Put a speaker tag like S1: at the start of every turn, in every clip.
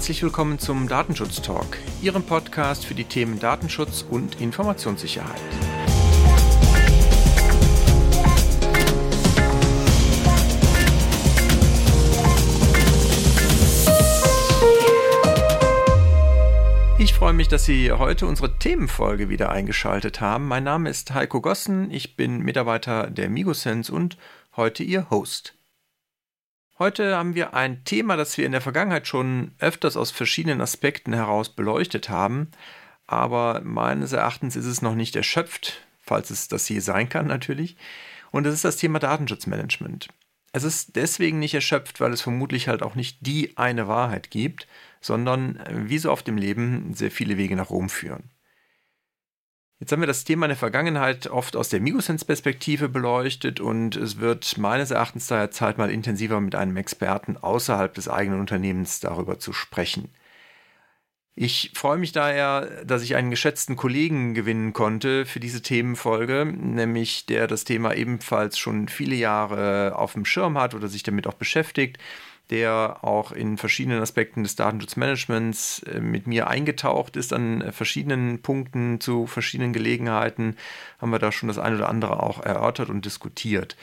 S1: Herzlich willkommen zum Datenschutz Talk, Ihrem Podcast für die Themen Datenschutz und Informationssicherheit. Ich freue mich, dass Sie heute unsere Themenfolge wieder eingeschaltet haben. Mein Name ist Heiko Gossen, ich bin Mitarbeiter der Migosense und heute Ihr Host. Heute haben wir ein Thema, das wir in der Vergangenheit schon öfters aus verschiedenen Aspekten heraus beleuchtet haben, aber meines Erachtens ist es noch nicht erschöpft, falls es das je sein kann natürlich. Und das ist das Thema Datenschutzmanagement. Es ist deswegen nicht erschöpft, weil es vermutlich halt auch nicht die eine Wahrheit gibt, sondern wie so oft im Leben sehr viele Wege nach Rom führen. Jetzt haben wir das Thema in der Vergangenheit oft aus der Migosense-Perspektive beleuchtet und es wird meines Erachtens daher Zeit, mal intensiver mit einem Experten außerhalb des eigenen Unternehmens darüber zu sprechen. Ich freue mich daher, dass ich einen geschätzten Kollegen gewinnen konnte für diese Themenfolge, nämlich der das Thema ebenfalls schon viele Jahre auf dem Schirm hat oder sich damit auch beschäftigt der auch in verschiedenen Aspekten des Datenschutzmanagements äh, mit mir eingetaucht ist an äh, verschiedenen Punkten zu verschiedenen Gelegenheiten, haben wir da schon das eine oder andere auch erörtert und diskutiert.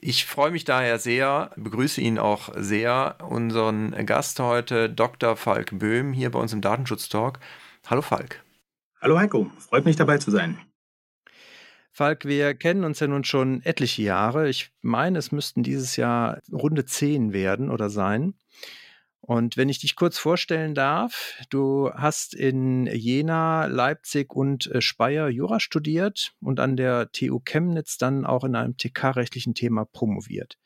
S1: Ich freue mich daher sehr, begrüße ihn auch sehr, unseren Gast heute, Dr. Falk Böhm, hier bei uns im Datenschutz-Talk. Hallo Falk.
S2: Hallo Heiko, freut mich dabei zu sein.
S1: Falk, wir kennen uns ja nun schon etliche Jahre. Ich meine, es müssten dieses Jahr Runde 10 werden oder sein. Und wenn ich dich kurz vorstellen darf, du hast in Jena, Leipzig und äh, Speyer Jura studiert und an der TU Chemnitz dann auch in einem TK-rechtlichen Thema promoviert.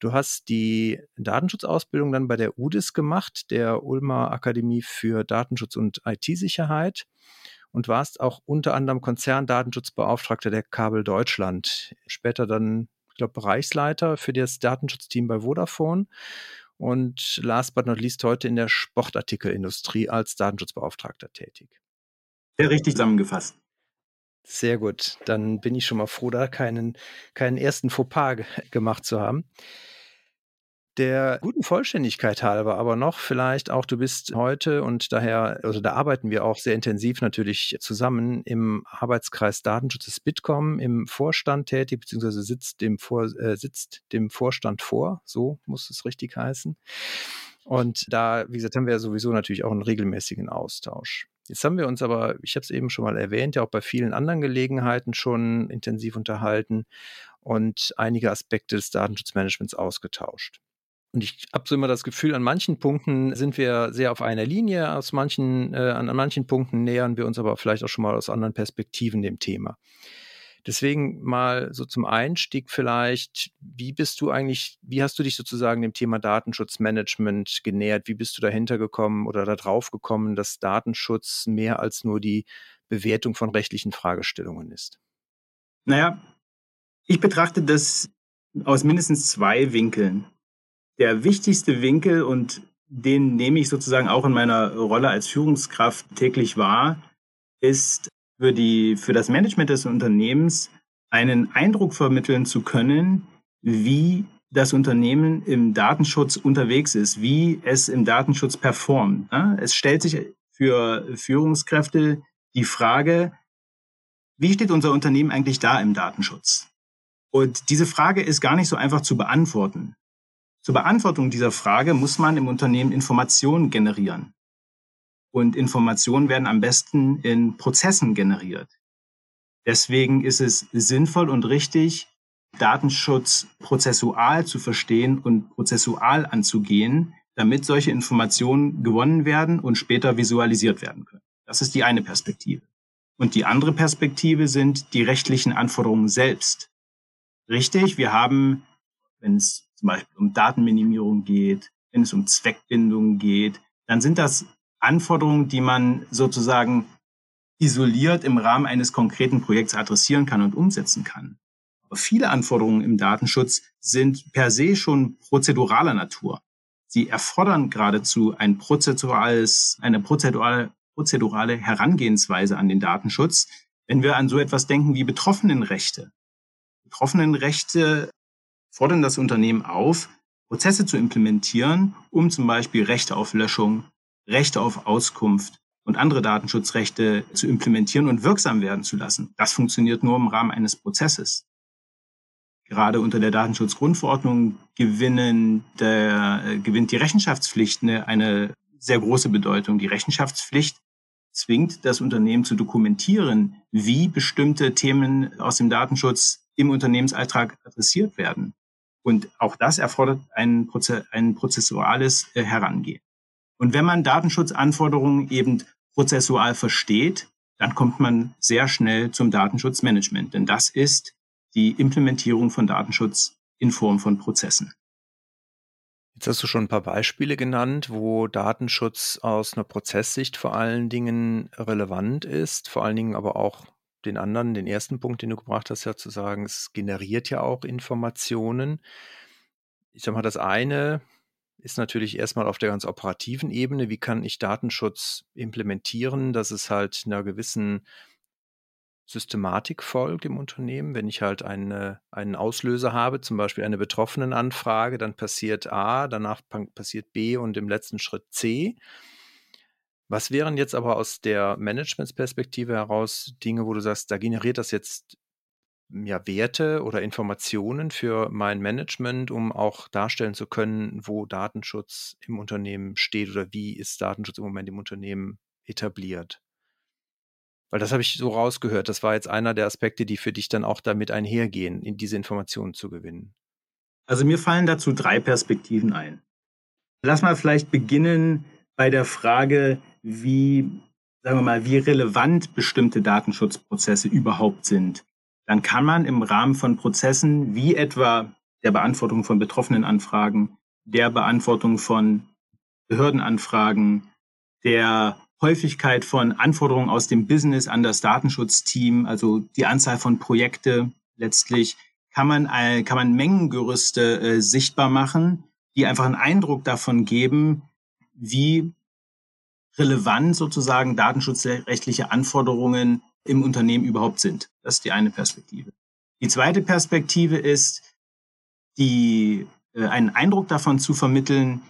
S1: Du hast die Datenschutzausbildung dann bei der UDIS gemacht, der Ulmer Akademie für Datenschutz und IT-Sicherheit und warst auch unter anderem Konzerndatenschutzbeauftragter der Kabel Deutschland. Später dann, ich glaube, Bereichsleiter für das Datenschutzteam bei Vodafone und last but not least heute in der Sportartikelindustrie als Datenschutzbeauftragter tätig.
S2: Sehr richtig zusammengefasst.
S1: Sehr gut. Dann bin ich schon mal froh, da keinen, keinen ersten Fauxpas gemacht zu haben. Der guten Vollständigkeit halber aber noch vielleicht auch, du bist heute und daher, also da arbeiten wir auch sehr intensiv natürlich zusammen im Arbeitskreis Datenschutz des Bitkom im Vorstand tätig, beziehungsweise sitzt dem, Vor, äh, sitzt dem Vorstand vor, so muss es richtig heißen. Und da, wie gesagt, haben wir sowieso natürlich auch einen regelmäßigen Austausch. Jetzt haben wir uns aber, ich habe es eben schon mal erwähnt, ja auch bei vielen anderen Gelegenheiten schon intensiv unterhalten und einige Aspekte des Datenschutzmanagements ausgetauscht. Und ich habe so immer das Gefühl, an manchen Punkten sind wir sehr auf einer Linie, aus manchen, äh, an, an manchen Punkten nähern wir uns aber vielleicht auch schon mal aus anderen Perspektiven dem Thema. Deswegen mal so zum Einstieg vielleicht, wie bist du eigentlich, wie hast du dich sozusagen dem Thema Datenschutzmanagement genähert? Wie bist du dahinter gekommen oder darauf gekommen, dass Datenschutz mehr als nur die Bewertung von rechtlichen Fragestellungen ist?
S2: Naja, ich betrachte das aus mindestens zwei Winkeln der wichtigste Winkel und den nehme ich sozusagen auch in meiner Rolle als Führungskraft täglich wahr, ist für, die, für das Management des Unternehmens einen Eindruck vermitteln zu können, wie das Unternehmen im Datenschutz unterwegs ist, wie es im Datenschutz performt. Es stellt sich für Führungskräfte die Frage, wie steht unser Unternehmen eigentlich da im Datenschutz? Und diese Frage ist gar nicht so einfach zu beantworten. Zur Beantwortung dieser Frage muss man im Unternehmen Informationen generieren. Und Informationen werden am besten in Prozessen generiert. Deswegen ist es sinnvoll und richtig, Datenschutz prozessual zu verstehen und prozessual anzugehen, damit solche Informationen gewonnen werden und später visualisiert werden können. Das ist die eine Perspektive. Und die andere Perspektive sind die rechtlichen Anforderungen selbst. Richtig, wir haben, wenn es zum Beispiel um Datenminimierung geht, wenn es um Zweckbindung geht, dann sind das Anforderungen, die man sozusagen isoliert im Rahmen eines konkreten Projekts adressieren kann und umsetzen kann. Aber viele Anforderungen im Datenschutz sind per se schon prozeduraler Natur. Sie erfordern geradezu ein prozedurales, eine prozedurale, prozedurale Herangehensweise an den Datenschutz. Wenn wir an so etwas denken wie Betroffenenrechte. Betroffenenrechte fordern das Unternehmen auf, Prozesse zu implementieren, um zum Beispiel Rechte auf Löschung, Rechte auf Auskunft und andere Datenschutzrechte zu implementieren und wirksam werden zu lassen. Das funktioniert nur im Rahmen eines Prozesses. Gerade unter der Datenschutzgrundverordnung gewinnen der, äh, gewinnt die Rechenschaftspflicht eine, eine sehr große Bedeutung. Die Rechenschaftspflicht zwingt das Unternehmen zu dokumentieren, wie bestimmte Themen aus dem Datenschutz im Unternehmensalltag adressiert werden. Und auch das erfordert ein, Proze ein prozessuales äh, Herangehen. Und wenn man Datenschutzanforderungen eben prozessual versteht, dann kommt man sehr schnell zum Datenschutzmanagement. Denn das ist die Implementierung von Datenschutz in Form von Prozessen.
S1: Jetzt hast du schon ein paar Beispiele genannt, wo Datenschutz aus einer Prozesssicht vor allen Dingen relevant ist, vor allen Dingen aber auch den anderen, den ersten Punkt, den du gebracht hast, ja zu sagen, es generiert ja auch Informationen. Ich sag mal, das eine ist natürlich erstmal auf der ganz operativen Ebene. Wie kann ich Datenschutz implementieren, dass es halt einer gewissen Systematik folgt im Unternehmen. Wenn ich halt eine, einen Auslöser habe, zum Beispiel eine Betroffenenanfrage, dann passiert A, danach passiert B und im letzten Schritt C. Was wären jetzt aber aus der Managementsperspektive heraus Dinge, wo du sagst, da generiert das jetzt ja, Werte oder Informationen für mein Management, um auch darstellen zu können, wo Datenschutz im Unternehmen steht oder wie ist Datenschutz im Moment im Unternehmen etabliert? Weil das habe ich so rausgehört. Das war jetzt einer der Aspekte, die für dich dann auch damit einhergehen, in diese Informationen zu gewinnen.
S2: Also mir fallen dazu drei Perspektiven ein. Lass mal vielleicht beginnen bei der Frage, wie, sagen wir mal, wie relevant bestimmte Datenschutzprozesse überhaupt sind. Dann kann man im Rahmen von Prozessen wie etwa der Beantwortung von betroffenen Anfragen, der Beantwortung von Behördenanfragen, der Häufigkeit von Anforderungen aus dem Business an das Datenschutzteam, also die Anzahl von Projekte letztlich, kann man, kann man Mengengerüste äh, sichtbar machen, die einfach einen Eindruck davon geben, wie relevant sozusagen datenschutzrechtliche Anforderungen im Unternehmen überhaupt sind. Das ist die eine Perspektive. Die zweite Perspektive ist, die, äh, einen Eindruck davon zu vermitteln,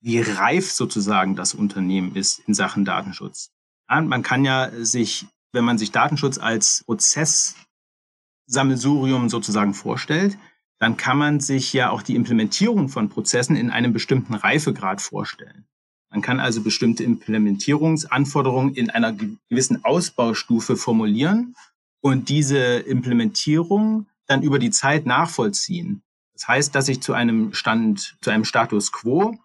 S2: wie reif sozusagen das Unternehmen ist in Sachen Datenschutz. Ja, man kann ja sich, wenn man sich Datenschutz als Prozesssammelsurium sozusagen vorstellt, dann kann man sich ja auch die Implementierung von Prozessen in einem bestimmten Reifegrad vorstellen. Man kann also bestimmte Implementierungsanforderungen in einer gewissen Ausbaustufe formulieren und diese Implementierung dann über die Zeit nachvollziehen. Das heißt, dass ich zu einem Stand, zu einem Status quo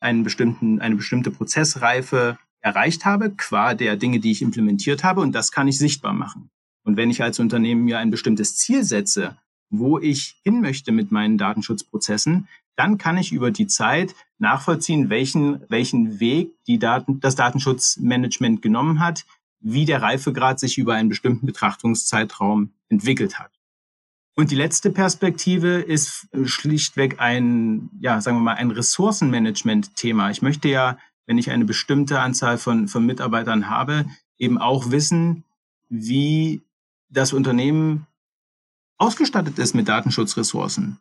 S2: einen bestimmten, eine bestimmte Prozessreife erreicht habe, qua der Dinge, die ich implementiert habe, und das kann ich sichtbar machen. Und wenn ich als Unternehmen mir ein bestimmtes Ziel setze, wo ich hin möchte mit meinen Datenschutzprozessen, dann kann ich über die Zeit nachvollziehen, welchen, welchen Weg die Daten, das Datenschutzmanagement genommen hat, wie der Reifegrad sich über einen bestimmten Betrachtungszeitraum entwickelt hat. Und die letzte Perspektive ist schlichtweg ein, ja, sagen wir mal, ein Ressourcenmanagement-Thema. Ich möchte ja, wenn ich eine bestimmte Anzahl von, von Mitarbeitern habe, eben auch wissen, wie das Unternehmen ausgestattet ist mit Datenschutzressourcen.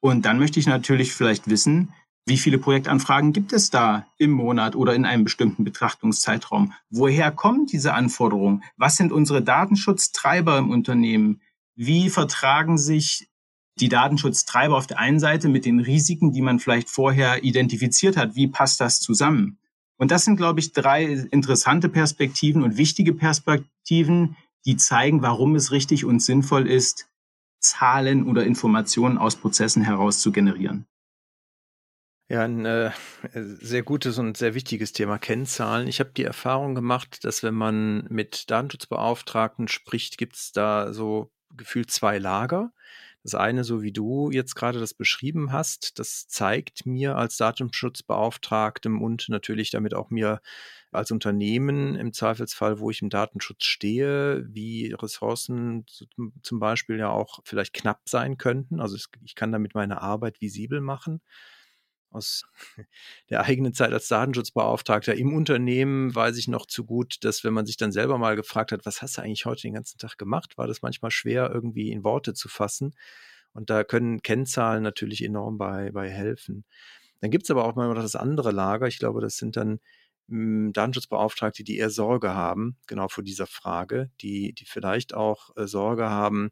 S2: Und dann möchte ich natürlich vielleicht wissen, wie viele Projektanfragen gibt es da im Monat oder in einem bestimmten Betrachtungszeitraum? Woher kommen diese Anforderungen? Was sind unsere Datenschutztreiber im Unternehmen? Wie vertragen sich die Datenschutztreiber auf der einen Seite mit den Risiken, die man vielleicht vorher identifiziert hat? Wie passt das zusammen? Und das sind, glaube ich, drei interessante Perspektiven und wichtige Perspektiven, die zeigen, warum es richtig und sinnvoll ist, Zahlen oder Informationen aus Prozessen heraus zu generieren.
S1: Ja, ein äh, sehr gutes und sehr wichtiges Thema Kennzahlen. Ich habe die Erfahrung gemacht, dass wenn man mit Datenschutzbeauftragten spricht, gibt es da so gefühlt zwei Lager. Das eine, so wie du jetzt gerade das beschrieben hast, das zeigt mir als Datenschutzbeauftragtem und natürlich damit auch mir als Unternehmen im Zweifelsfall, wo ich im Datenschutz stehe, wie Ressourcen zum Beispiel ja auch vielleicht knapp sein könnten. Also ich kann damit meine Arbeit visibel machen aus der eigenen Zeit als Datenschutzbeauftragter im Unternehmen weiß ich noch zu gut, dass wenn man sich dann selber mal gefragt hat, was hast du eigentlich heute den ganzen Tag gemacht, war das manchmal schwer irgendwie in Worte zu fassen. Und da können Kennzahlen natürlich enorm bei, bei helfen. Dann gibt es aber auch mal das andere Lager. Ich glaube, das sind dann hm, Datenschutzbeauftragte, die eher Sorge haben, genau vor dieser Frage, die, die vielleicht auch äh, Sorge haben,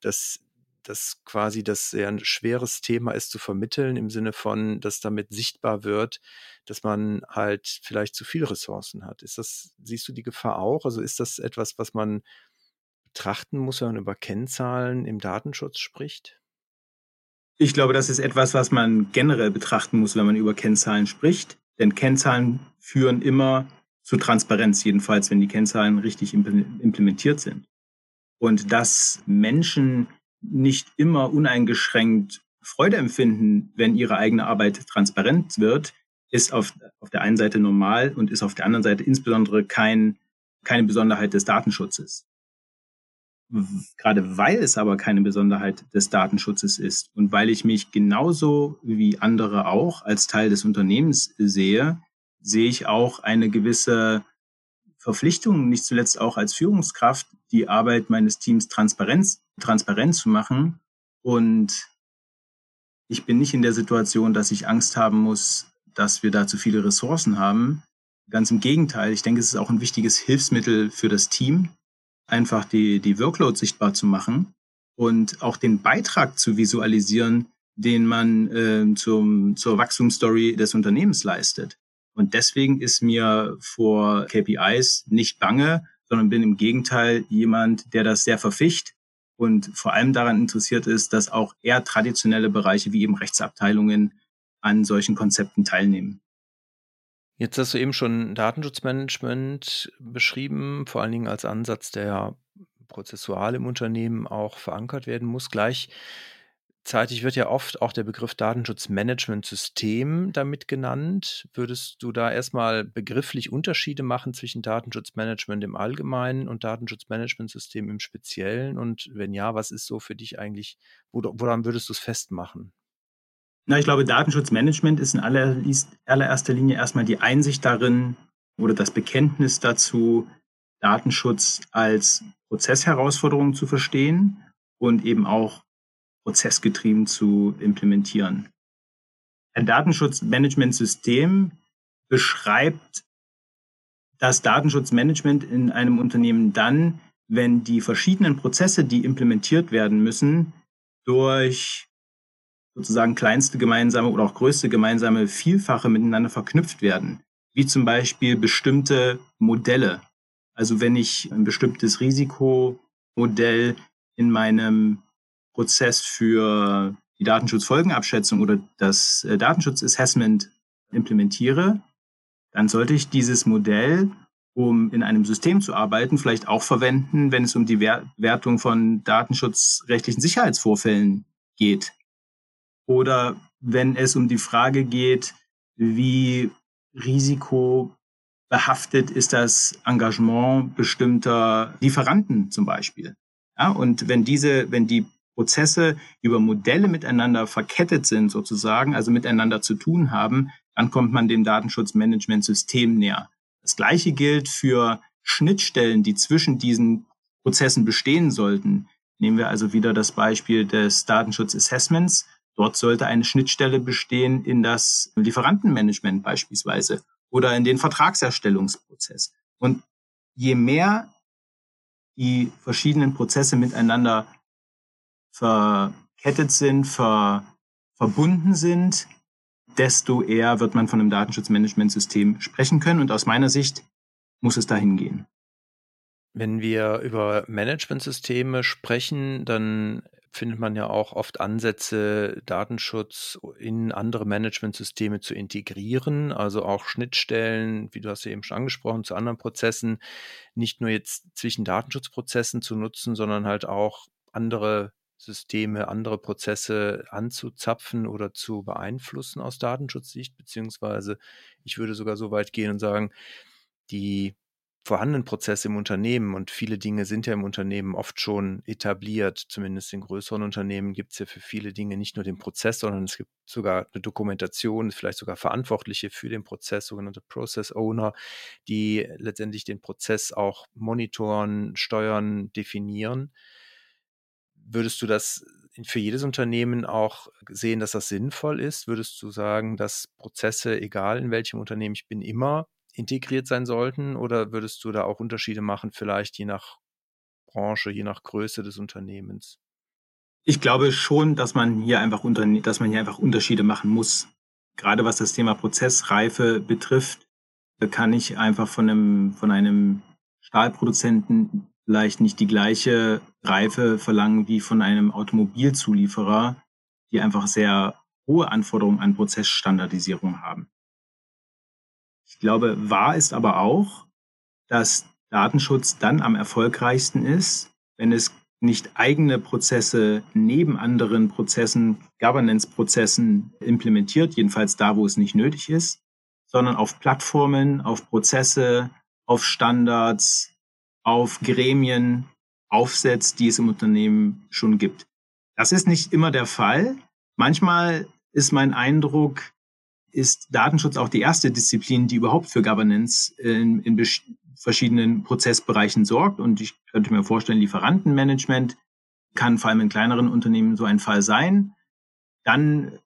S1: dass das quasi das sehr ein schweres Thema ist zu vermitteln, im Sinne von, dass damit sichtbar wird, dass man halt vielleicht zu viele Ressourcen hat. Ist das, siehst du die Gefahr auch? Also ist das etwas, was man betrachten muss, wenn man über Kennzahlen im Datenschutz spricht?
S2: Ich glaube, das ist etwas, was man generell betrachten muss, wenn man über Kennzahlen spricht. Denn Kennzahlen führen immer zu Transparenz, jedenfalls wenn die Kennzahlen richtig implementiert sind. Und dass Menschen nicht immer uneingeschränkt Freude empfinden, wenn ihre eigene Arbeit transparent wird, ist auf, auf der einen Seite normal und ist auf der anderen Seite insbesondere kein, keine Besonderheit des Datenschutzes. Gerade weil es aber keine Besonderheit des Datenschutzes ist und weil ich mich genauso wie andere auch als Teil des Unternehmens sehe, sehe ich auch eine gewisse Verpflichtung, nicht zuletzt auch als Führungskraft, die Arbeit meines Teams transparent, transparent zu machen. Und ich bin nicht in der Situation, dass ich Angst haben muss, dass wir da zu viele Ressourcen haben. Ganz im Gegenteil, ich denke, es ist auch ein wichtiges Hilfsmittel für das Team, einfach die, die Workload sichtbar zu machen und auch den Beitrag zu visualisieren, den man äh, zum, zur Wachstumsstory des Unternehmens leistet. Und deswegen ist mir vor KPIs nicht bange, sondern bin im Gegenteil jemand, der das sehr verficht und vor allem daran interessiert ist, dass auch eher traditionelle Bereiche wie eben Rechtsabteilungen an solchen Konzepten teilnehmen.
S1: Jetzt hast du eben schon Datenschutzmanagement beschrieben, vor allen Dingen als Ansatz, der prozessual im Unternehmen auch verankert werden muss. Gleich Zeitig wird ja oft auch der Begriff Datenschutzmanagementsystem damit genannt. Würdest du da erstmal begrifflich Unterschiede machen zwischen Datenschutzmanagement im Allgemeinen und Datenschutzmanagementsystem im Speziellen? Und wenn ja, was ist so für dich eigentlich, woran würdest du es festmachen?
S2: Na, ich glaube, Datenschutzmanagement ist in allererster Linie erstmal die Einsicht darin oder das Bekenntnis dazu, Datenschutz als Prozessherausforderung zu verstehen und eben auch prozessgetrieben zu implementieren. Ein Datenschutzmanagementsystem beschreibt das Datenschutzmanagement in einem Unternehmen dann, wenn die verschiedenen Prozesse, die implementiert werden müssen, durch sozusagen kleinste gemeinsame oder auch größte gemeinsame Vielfache miteinander verknüpft werden, wie zum Beispiel bestimmte Modelle. Also wenn ich ein bestimmtes Risikomodell in meinem Prozess für die Datenschutzfolgenabschätzung oder das äh, Datenschutzassessment implementiere, dann sollte ich dieses Modell, um in einem System zu arbeiten, vielleicht auch verwenden, wenn es um die Wertung von datenschutzrechtlichen Sicherheitsvorfällen geht. Oder wenn es um die Frage geht, wie risikobehaftet ist das Engagement bestimmter Lieferanten zum Beispiel. Ja, und wenn diese, wenn die Prozesse über Modelle miteinander verkettet sind sozusagen, also miteinander zu tun haben, dann kommt man dem Datenschutzmanagementsystem näher. Das gleiche gilt für Schnittstellen, die zwischen diesen Prozessen bestehen sollten. Nehmen wir also wieder das Beispiel des Datenschutzassessments. Dort sollte eine Schnittstelle bestehen in das Lieferantenmanagement beispielsweise oder in den Vertragserstellungsprozess. Und je mehr die verschiedenen Prozesse miteinander verkettet sind, ver, verbunden sind, desto eher wird man von einem Datenschutzmanagementsystem sprechen können. Und aus meiner Sicht muss es dahin gehen.
S1: Wenn wir über Managementsysteme sprechen, dann findet man ja auch oft Ansätze, Datenschutz in andere Managementsysteme zu integrieren, also auch Schnittstellen, wie du hast ja eben schon angesprochen, zu anderen Prozessen, nicht nur jetzt zwischen Datenschutzprozessen zu nutzen, sondern halt auch andere Systeme, andere Prozesse anzuzapfen oder zu beeinflussen aus Datenschutzsicht, beziehungsweise ich würde sogar so weit gehen und sagen, die vorhandenen Prozesse im Unternehmen und viele Dinge sind ja im Unternehmen oft schon etabliert, zumindest in größeren Unternehmen gibt es ja für viele Dinge nicht nur den Prozess, sondern es gibt sogar eine Dokumentation, vielleicht sogar Verantwortliche für den Prozess, sogenannte Process Owner, die letztendlich den Prozess auch monitoren, steuern, definieren. Würdest du das für jedes Unternehmen auch sehen, dass das sinnvoll ist? Würdest du sagen, dass Prozesse, egal in welchem Unternehmen ich bin, immer integriert sein sollten? Oder würdest du da auch Unterschiede machen, vielleicht je nach Branche, je nach Größe des Unternehmens?
S2: Ich glaube schon, dass man hier einfach, dass man hier einfach Unterschiede machen muss. Gerade was das Thema Prozessreife betrifft, kann ich einfach von einem, von einem Stahlproduzenten vielleicht nicht die gleiche Reife verlangen wie von einem Automobilzulieferer, die einfach sehr hohe Anforderungen an Prozessstandardisierung haben. Ich glaube, wahr ist aber auch, dass Datenschutz dann am erfolgreichsten ist, wenn es nicht eigene Prozesse neben anderen Prozessen, Governance-Prozessen implementiert, jedenfalls da, wo es nicht nötig ist, sondern auf Plattformen, auf Prozesse, auf Standards, auf Gremien aufsetzt, die es im Unternehmen schon gibt. Das ist nicht immer der Fall. Manchmal ist mein Eindruck, ist Datenschutz auch die erste Disziplin, die überhaupt für Governance in, in verschiedenen Prozessbereichen sorgt. Und ich könnte mir vorstellen, Lieferantenmanagement kann vor allem in kleineren Unternehmen so ein Fall sein. Dann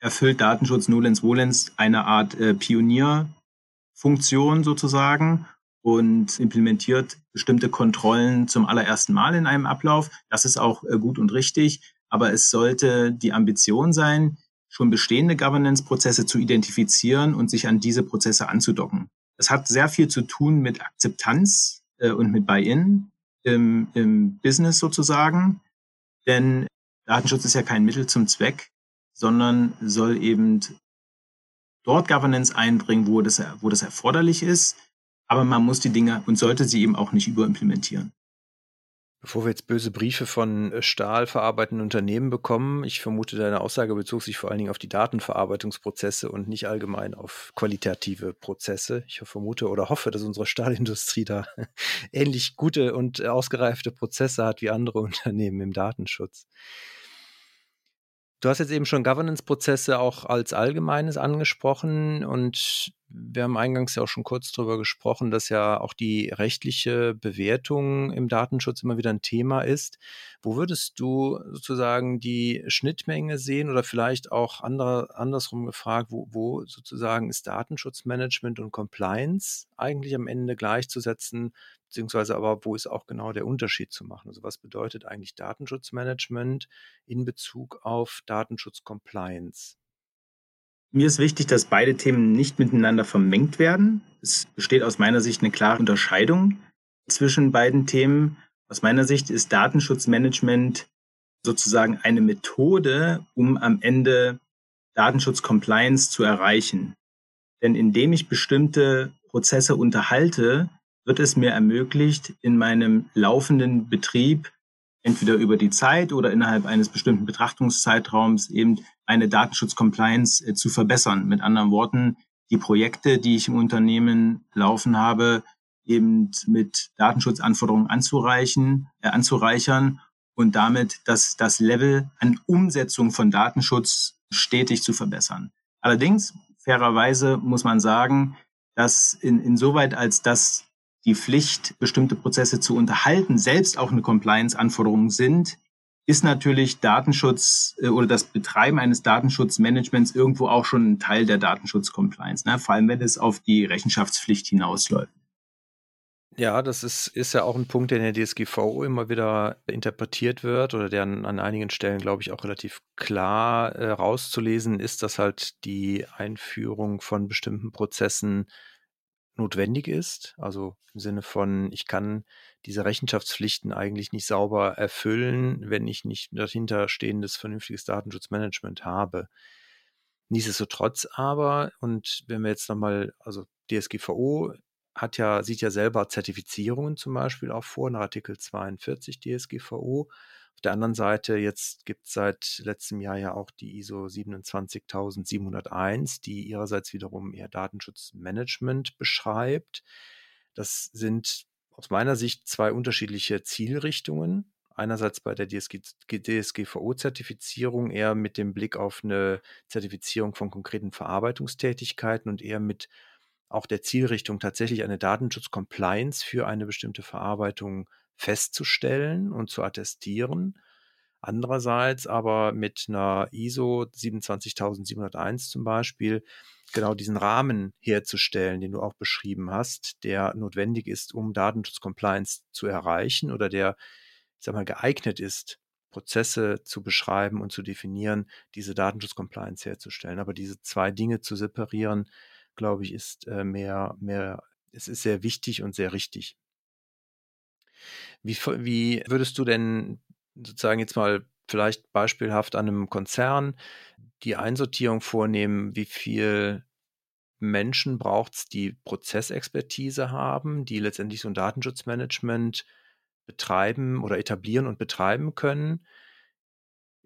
S2: erfüllt Datenschutz Nolens Volens eine Art äh, Pionierfunktion sozusagen und implementiert bestimmte Kontrollen zum allerersten Mal in einem Ablauf. Das ist auch äh, gut und richtig, aber es sollte die Ambition sein, schon bestehende Governance-Prozesse zu identifizieren und sich an diese Prozesse anzudocken. Das hat sehr viel zu tun mit Akzeptanz äh, und mit Buy-in im, im Business sozusagen, denn Datenschutz ist ja kein Mittel zum Zweck, sondern soll eben dort Governance einbringen, wo das, wo das erforderlich ist. Aber man muss die Dinge und sollte sie eben auch nicht überimplementieren.
S1: Bevor wir jetzt böse Briefe von äh, stahlverarbeitenden Unternehmen bekommen, ich vermute, deine Aussage bezog sich vor allen Dingen auf die Datenverarbeitungsprozesse und nicht allgemein auf qualitative Prozesse. Ich vermute oder hoffe, dass unsere Stahlindustrie da ähnlich gute und ausgereifte Prozesse hat wie andere Unternehmen im Datenschutz. Du hast jetzt eben schon Governance-Prozesse auch als Allgemeines angesprochen und wir haben eingangs ja auch schon kurz darüber gesprochen, dass ja auch die rechtliche Bewertung im Datenschutz immer wieder ein Thema ist. Wo würdest du sozusagen die Schnittmenge sehen oder vielleicht auch andere, andersrum gefragt, wo, wo sozusagen ist Datenschutzmanagement und Compliance eigentlich am Ende gleichzusetzen, beziehungsweise aber wo ist auch genau der Unterschied zu machen? Also was bedeutet eigentlich Datenschutzmanagement in Bezug auf Datenschutz-Compliance?
S2: Mir ist wichtig, dass beide Themen nicht miteinander vermengt werden. Es besteht aus meiner Sicht eine klare Unterscheidung zwischen beiden Themen. Aus meiner Sicht ist Datenschutzmanagement sozusagen eine Methode, um am Ende Datenschutz-Compliance zu erreichen. Denn indem ich bestimmte Prozesse unterhalte, wird es mir ermöglicht, in meinem laufenden Betrieb entweder über die Zeit oder innerhalb eines bestimmten Betrachtungszeitraums eben eine Datenschutz-Compliance äh, zu verbessern. Mit anderen Worten, die Projekte, die ich im Unternehmen laufen habe, eben mit Datenschutzanforderungen anzureichen, äh, anzureichern und damit das, das Level an Umsetzung von Datenschutz stetig zu verbessern. Allerdings, fairerweise muss man sagen, dass in, insoweit als das die Pflicht, bestimmte Prozesse zu unterhalten, selbst auch eine Compliance-Anforderung sind, ist natürlich Datenschutz äh, oder das Betreiben eines Datenschutzmanagements irgendwo auch schon ein Teil der Datenschutz-Compliance, ne? vor allem wenn es auf die Rechenschaftspflicht hinausläuft.
S1: Ja, das ist, ist ja auch ein Punkt, der in der DSGVO immer wieder interpretiert wird oder der an, an einigen Stellen, glaube ich, auch relativ klar äh, rauszulesen ist, dass halt die Einführung von bestimmten Prozessen notwendig ist. Also im Sinne von, ich kann diese Rechenschaftspflichten eigentlich nicht sauber erfüllen, wenn ich nicht dahinter stehendes vernünftiges Datenschutzmanagement habe. Nichtsdestotrotz aber, und wenn wir jetzt nochmal, also DSGVO hat ja, sieht ja selber Zertifizierungen zum Beispiel auch vor, nach Artikel 42 DSGVO. Auf der anderen Seite, jetzt gibt es seit letztem Jahr ja auch die ISO 27701, die ihrerseits wiederum eher Datenschutzmanagement beschreibt. Das sind aus meiner Sicht zwei unterschiedliche Zielrichtungen. Einerseits bei der DSG, DSGVO-Zertifizierung eher mit dem Blick auf eine Zertifizierung von konkreten Verarbeitungstätigkeiten und eher mit auch der Zielrichtung tatsächlich eine Datenschutz-Compliance für eine bestimmte Verarbeitung festzustellen und zu attestieren. Andererseits aber mit einer ISO 27701 zum Beispiel genau diesen Rahmen herzustellen, den du auch beschrieben hast, der notwendig ist, um Datenschutz-Compliance zu erreichen oder der, ich sag mal, geeignet ist, Prozesse zu beschreiben und zu definieren, diese Datenschutz-Compliance herzustellen. Aber diese zwei Dinge zu separieren, glaube ich, ist äh, mehr, mehr, es ist sehr wichtig und sehr richtig. Wie, wie würdest du denn sozusagen jetzt mal vielleicht beispielhaft an einem Konzern die Einsortierung vornehmen, wie viel Menschen braucht es, die Prozessexpertise haben, die letztendlich so ein Datenschutzmanagement betreiben oder etablieren und betreiben können,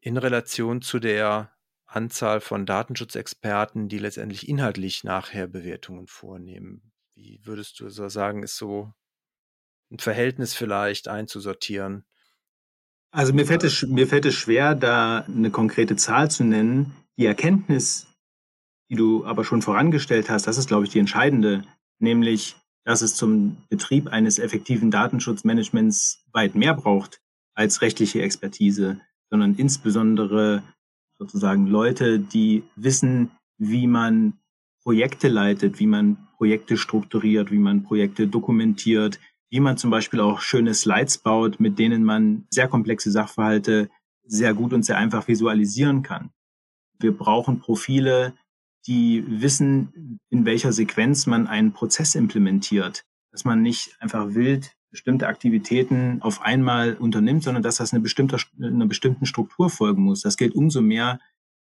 S1: in Relation zu der Anzahl von Datenschutzexperten, die letztendlich inhaltlich nachher Bewertungen vornehmen. Wie würdest du so sagen, ist so ein Verhältnis vielleicht einzusortieren?
S2: Also mir fällt, es, mir fällt es schwer, da eine konkrete Zahl zu nennen. Die Erkenntnis, die du aber schon vorangestellt hast, das ist, glaube ich, die entscheidende, nämlich, dass es zum Betrieb eines effektiven Datenschutzmanagements weit mehr braucht als rechtliche Expertise, sondern insbesondere sozusagen Leute, die wissen, wie man Projekte leitet, wie man Projekte strukturiert, wie man Projekte dokumentiert, wie man zum Beispiel auch schöne Slides baut, mit denen man sehr komplexe Sachverhalte sehr gut und sehr einfach visualisieren kann. Wir brauchen Profile, die wissen, in welcher Sequenz man einen Prozess implementiert, dass man nicht einfach wild bestimmte Aktivitäten auf einmal unternimmt, sondern dass das eine bestimmte, einer bestimmten Struktur folgen muss. Das gilt umso mehr,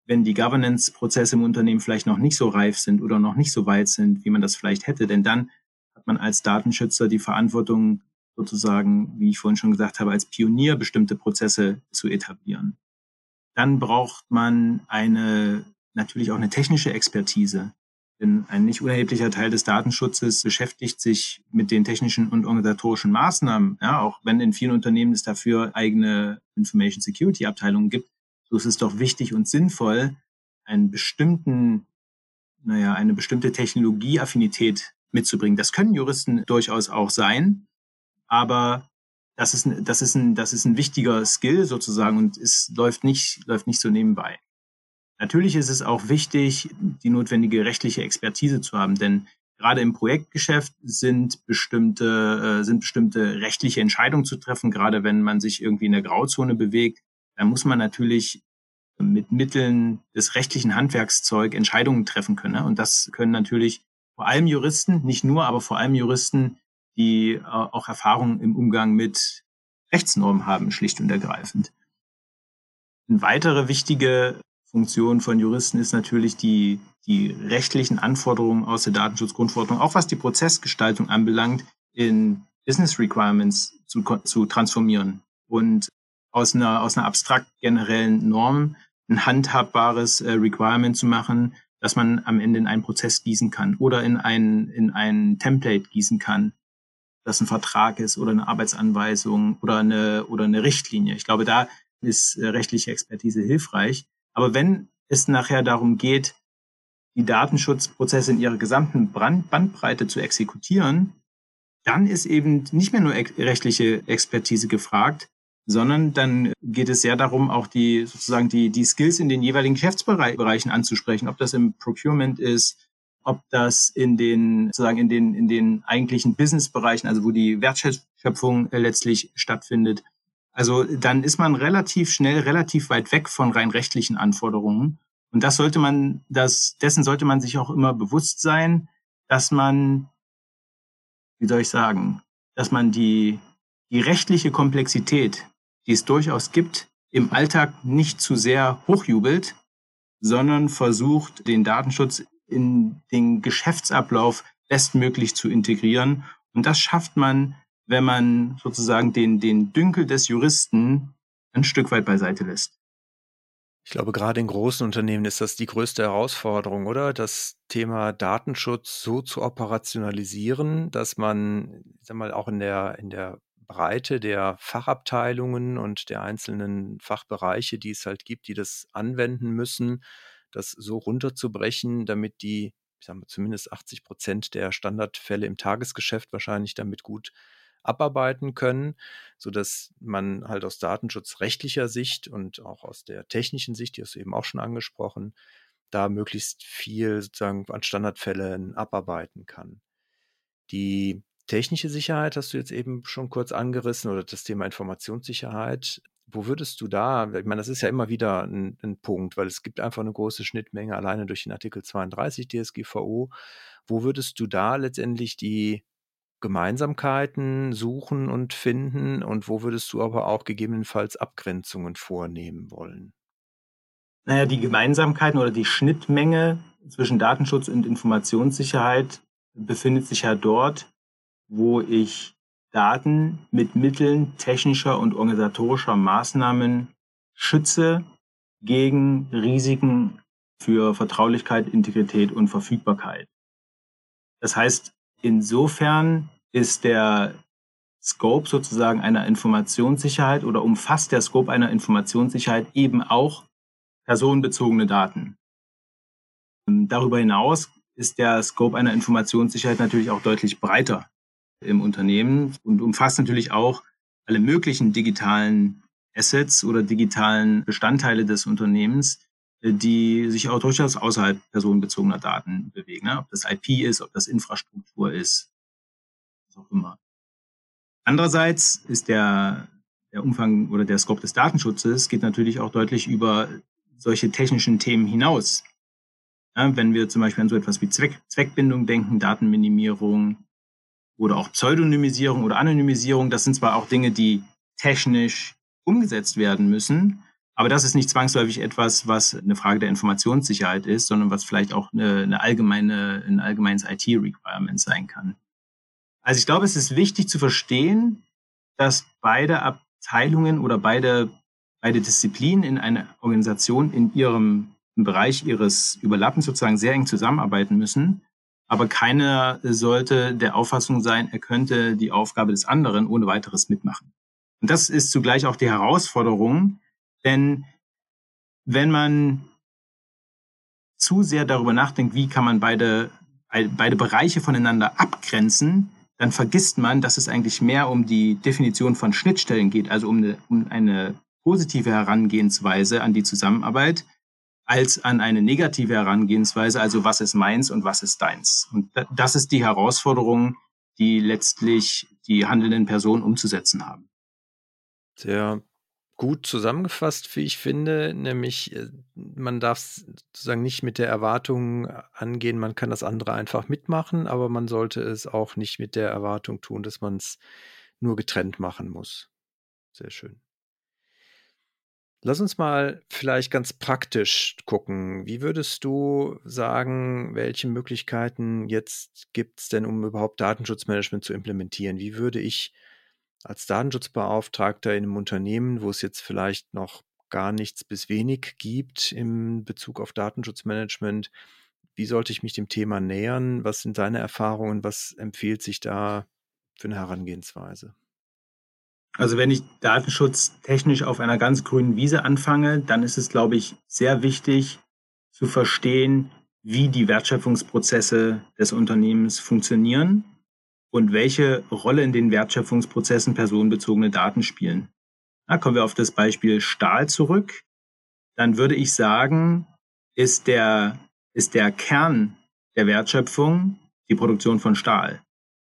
S2: wenn die Governance-Prozesse im Unternehmen vielleicht noch nicht so reif sind oder noch nicht so weit sind, wie man das vielleicht hätte. Denn dann man als Datenschützer die Verantwortung, sozusagen, wie ich vorhin schon gesagt habe, als Pionier bestimmte Prozesse zu etablieren. Dann braucht man eine, natürlich auch eine technische Expertise. Denn ein nicht unerheblicher Teil des Datenschutzes beschäftigt sich mit den technischen und organisatorischen Maßnahmen. Ja, auch wenn in vielen Unternehmen es dafür eigene Information Security Abteilungen gibt, so ist es doch wichtig und sinnvoll, einen bestimmten, naja, eine bestimmte Technologieaffinität mitzubringen. Das können Juristen durchaus auch sein, aber das ist, ein, das ist ein, das ist ein wichtiger Skill sozusagen und es läuft nicht, läuft nicht so nebenbei. Natürlich ist es auch wichtig, die notwendige rechtliche Expertise zu haben, denn gerade im Projektgeschäft sind bestimmte, äh, sind bestimmte rechtliche Entscheidungen zu treffen, gerade wenn man sich irgendwie in der Grauzone bewegt. Da muss man natürlich mit Mitteln des rechtlichen Handwerkszeug Entscheidungen treffen können. Und das können natürlich vor allem Juristen, nicht nur, aber vor allem Juristen, die äh, auch Erfahrung im Umgang mit Rechtsnormen haben, schlicht und ergreifend. Eine weitere wichtige Funktion von Juristen ist natürlich die, die rechtlichen Anforderungen aus der Datenschutzgrundverordnung, auch was die Prozessgestaltung anbelangt, in Business Requirements zu, zu transformieren und aus einer, aus einer abstrakt generellen Norm ein handhabbares äh, Requirement zu machen, dass man am Ende in einen Prozess gießen kann oder in ein, in ein Template gießen kann, das ein Vertrag ist oder eine Arbeitsanweisung oder eine, oder eine Richtlinie. Ich glaube, da ist äh, rechtliche Expertise hilfreich. Aber wenn es nachher darum geht, die Datenschutzprozesse in ihrer gesamten Bandbreite zu exekutieren, dann ist eben nicht mehr nur rechtliche Expertise gefragt, sondern dann geht es sehr darum, auch die sozusagen die, die Skills in den jeweiligen Geschäftsbereichen anzusprechen, ob das im Procurement ist, ob das in den sozusagen in den in den eigentlichen Businessbereichen, also wo die Wertschöpfung letztlich stattfindet. Also dann ist man relativ schnell relativ weit weg von rein rechtlichen Anforderungen und das sollte man das dessen sollte man sich auch immer bewusst sein, dass man wie soll ich sagen, dass man die die rechtliche Komplexität die es durchaus gibt, im Alltag nicht zu sehr hochjubelt, sondern versucht, den Datenschutz in den Geschäftsablauf bestmöglich zu integrieren. Und das schafft man, wenn man sozusagen den, den Dünkel des Juristen ein Stück weit beiseite lässt.
S1: Ich glaube, gerade in großen Unternehmen ist das die größte Herausforderung, oder? Das Thema Datenschutz so zu operationalisieren, dass man, ich sag mal, auch in der, in der Breite der Fachabteilungen und der einzelnen Fachbereiche, die es halt gibt, die das anwenden müssen, das so runterzubrechen, damit die, ich sage mal, zumindest 80 Prozent der Standardfälle im Tagesgeschäft wahrscheinlich damit gut abarbeiten können, sodass man halt aus datenschutzrechtlicher Sicht und auch aus der technischen Sicht, die hast du eben auch schon angesprochen, da möglichst viel sozusagen an Standardfällen abarbeiten kann. Die technische Sicherheit hast du jetzt eben schon kurz angerissen oder das Thema Informationssicherheit. Wo würdest du da, ich meine, das ist ja immer wieder ein, ein, Punkt, weil es gibt einfach eine große Schnittmenge alleine durch den Artikel 32 DSGVO. Wo würdest du da letztendlich die Gemeinsamkeiten suchen und finden und wo würdest du aber auch gegebenenfalls Abgrenzungen vornehmen wollen?
S2: Naja, die Gemeinsamkeiten oder die Schnittmenge zwischen Datenschutz und Informationssicherheit befindet sich ja dort, wo ich Daten mit Mitteln technischer und organisatorischer Maßnahmen schütze gegen Risiken für Vertraulichkeit, Integrität und Verfügbarkeit. Das heißt, insofern ist der Scope sozusagen einer Informationssicherheit oder umfasst der Scope einer Informationssicherheit eben auch personenbezogene Daten. Darüber hinaus ist der Scope einer Informationssicherheit natürlich auch deutlich breiter im Unternehmen und umfasst natürlich auch alle möglichen digitalen Assets oder digitalen Bestandteile des Unternehmens, die sich auch durchaus außerhalb personenbezogener Daten bewegen. Ne? Ob das IP ist, ob das Infrastruktur ist, was auch immer. Andererseits ist der, der Umfang oder der Scope des Datenschutzes geht natürlich auch deutlich über solche technischen Themen hinaus. Ja, wenn wir zum Beispiel an so etwas wie Zweck, Zweckbindung denken, Datenminimierung oder auch Pseudonymisierung oder Anonymisierung, das sind zwar auch Dinge, die technisch umgesetzt werden müssen, aber das ist nicht zwangsläufig etwas, was eine Frage der Informationssicherheit ist, sondern was vielleicht auch eine, eine allgemeine, ein allgemeines IT-Requirement sein kann. Also ich glaube, es ist wichtig zu verstehen, dass beide Abteilungen oder beide, beide Disziplinen in einer Organisation in ihrem Bereich ihres Überlappens sozusagen sehr eng zusammenarbeiten müssen. Aber keiner sollte der Auffassung sein, er könnte die Aufgabe des anderen ohne weiteres mitmachen. Und das ist zugleich auch die Herausforderung, denn wenn man zu sehr darüber nachdenkt, wie kann man beide, beide Bereiche voneinander abgrenzen, dann vergisst man, dass es eigentlich mehr um die Definition von Schnittstellen geht, also um eine, um eine positive Herangehensweise an die Zusammenarbeit, als an eine negative Herangehensweise, also was ist meins und was ist deins. Und das ist die Herausforderung, die letztlich die handelnden Personen umzusetzen haben.
S1: Sehr gut zusammengefasst, wie ich finde, nämlich äh, man darf sozusagen nicht mit der Erwartung angehen, man kann das andere einfach mitmachen, aber man sollte es auch nicht mit der Erwartung tun, dass man es nur getrennt machen muss. Sehr schön. Lass uns mal vielleicht ganz praktisch gucken. Wie würdest du sagen, welche Möglichkeiten jetzt gibt es denn, um überhaupt Datenschutzmanagement zu implementieren? Wie würde ich als Datenschutzbeauftragter in einem Unternehmen, wo es jetzt vielleicht noch gar nichts bis wenig gibt im Bezug auf Datenschutzmanagement, wie sollte ich mich dem Thema nähern? Was sind deine Erfahrungen? Was empfiehlt sich da für eine Herangehensweise?
S2: Also wenn ich Datenschutz technisch auf einer ganz grünen Wiese anfange, dann ist es, glaube ich, sehr wichtig zu verstehen, wie die Wertschöpfungsprozesse des Unternehmens funktionieren und welche Rolle in den Wertschöpfungsprozessen personenbezogene Daten spielen. Da kommen wir auf das Beispiel Stahl zurück. Dann würde ich sagen, ist der, ist der Kern der Wertschöpfung die Produktion von Stahl.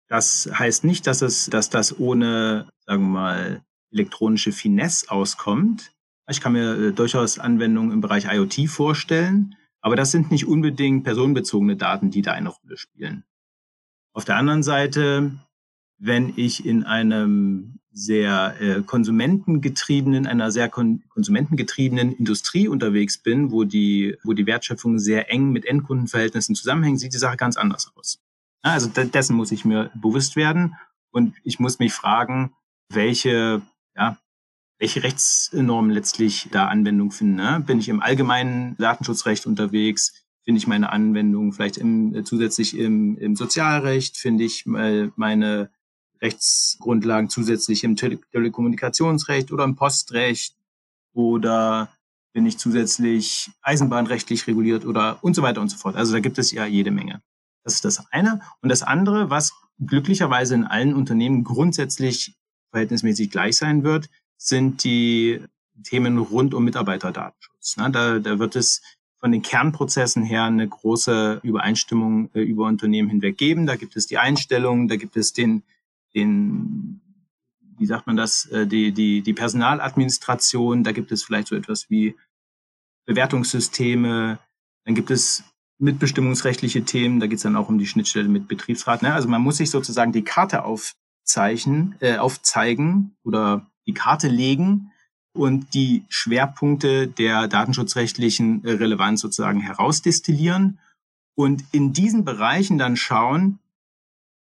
S2: Das heißt nicht, dass es, dass das ohne, sagen wir mal, elektronische Finesse auskommt. Ich kann mir äh, durchaus Anwendungen im Bereich IoT vorstellen, aber das sind nicht unbedingt personenbezogene Daten, die da eine Rolle spielen. Auf der anderen Seite, wenn ich in einem sehr äh, konsumentengetriebenen, einer sehr kon konsumentengetriebenen Industrie unterwegs bin, wo die, wo die Wertschöpfung sehr eng mit Endkundenverhältnissen zusammenhängt, sieht die Sache ganz anders aus. Also dessen muss ich mir bewusst werden und ich muss mich fragen, welche, ja, welche Rechtsnormen letztlich da Anwendung finden. Ne? Bin ich im allgemeinen Datenschutzrecht unterwegs? Finde ich meine Anwendung vielleicht im, äh, zusätzlich im, im Sozialrecht? Finde ich meine Rechtsgrundlagen zusätzlich im Tele Telekommunikationsrecht oder im Postrecht? Oder bin ich zusätzlich eisenbahnrechtlich reguliert oder und so weiter und so fort. Also da gibt es ja jede Menge. Das ist das eine. Und das andere, was glücklicherweise in allen Unternehmen grundsätzlich verhältnismäßig gleich sein wird, sind die Themen rund um Mitarbeiterdatenschutz. Da, da wird es von den Kernprozessen her eine große Übereinstimmung äh, über Unternehmen hinweg geben. Da gibt es die Einstellung, da gibt es den, den wie sagt man das, äh, die, die, die Personaladministration, da gibt es vielleicht so etwas wie Bewertungssysteme, dann gibt es mitbestimmungsrechtliche Themen, da geht es dann auch um die Schnittstelle mit Betriebsrat. Ne? Also man muss sich sozusagen die Karte aufzeichnen, äh, aufzeigen oder die Karte legen und die Schwerpunkte der datenschutzrechtlichen äh, Relevanz sozusagen herausdestillieren und in diesen Bereichen dann schauen,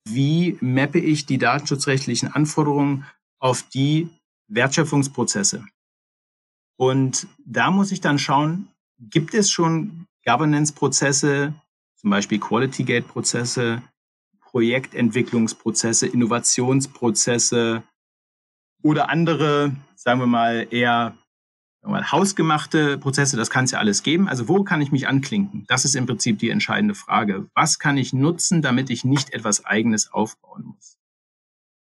S2: wie mappe ich die datenschutzrechtlichen Anforderungen auf die Wertschöpfungsprozesse. Und da muss ich dann schauen, gibt es schon Governance-Prozesse, zum Beispiel Quality Gate-Prozesse, Projektentwicklungsprozesse, Innovationsprozesse oder andere, sagen wir mal, eher mal, hausgemachte Prozesse, das kann es ja alles geben. Also wo kann ich mich anklinken? Das ist im Prinzip die entscheidende Frage. Was kann ich nutzen, damit ich nicht etwas Eigenes aufbauen muss?